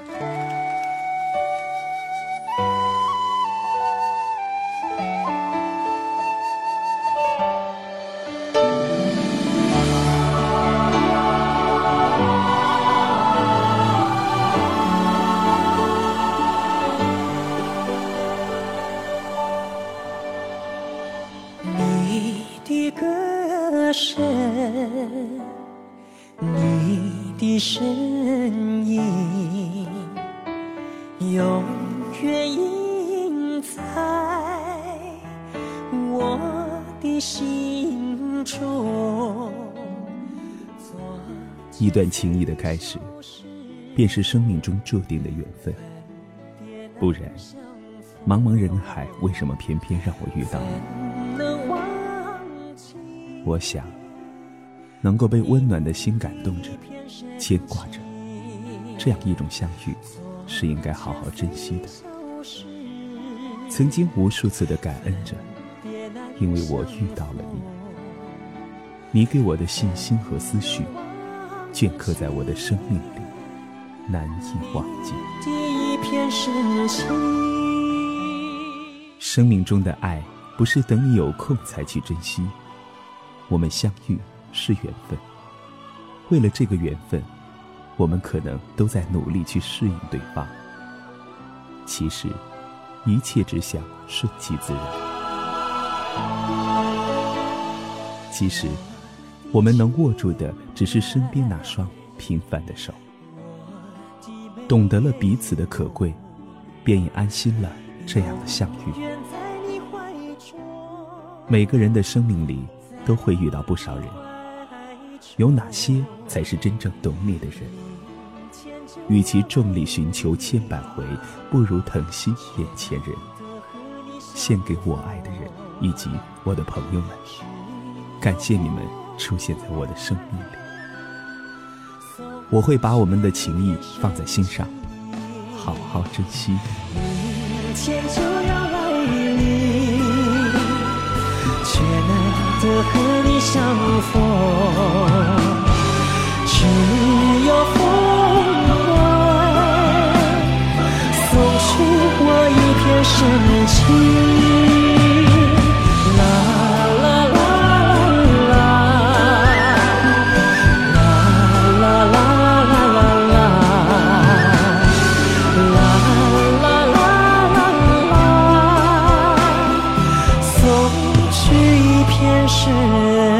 你的歌声，你的身影，永远印在我的心中。一段情谊的开始，便是生命中注定的缘分。不然，茫茫人海，为什么偏偏让我遇到？我想，能够被温暖的心感动着，牵挂着，这样一种相遇，是应该好好珍惜的。曾经无数次的感恩着，因为我遇到了你，你给我的信心和思绪，镌刻在我的生命里，难以忘记。第一片深情。生命中的爱，不是等你有空才去珍惜。我们相遇是缘分，为了这个缘分，我们可能都在努力去适应对方。其实，一切只想顺其自然。其实，我们能握住的只是身边那双平凡的手。懂得了彼此的可贵，便也安心了这样的相遇。每个人的生命里都会遇到不少人，有哪些才是真正懂你的人？与其众里寻求千百回，不如疼惜眼前人。献给我爱的人以及我的朋友们，感谢你们出现在我的生命里。我会把我们的情谊放在心上，好好珍惜。明天就要来临，却的和你相逢，只有风会送去我一片深情。是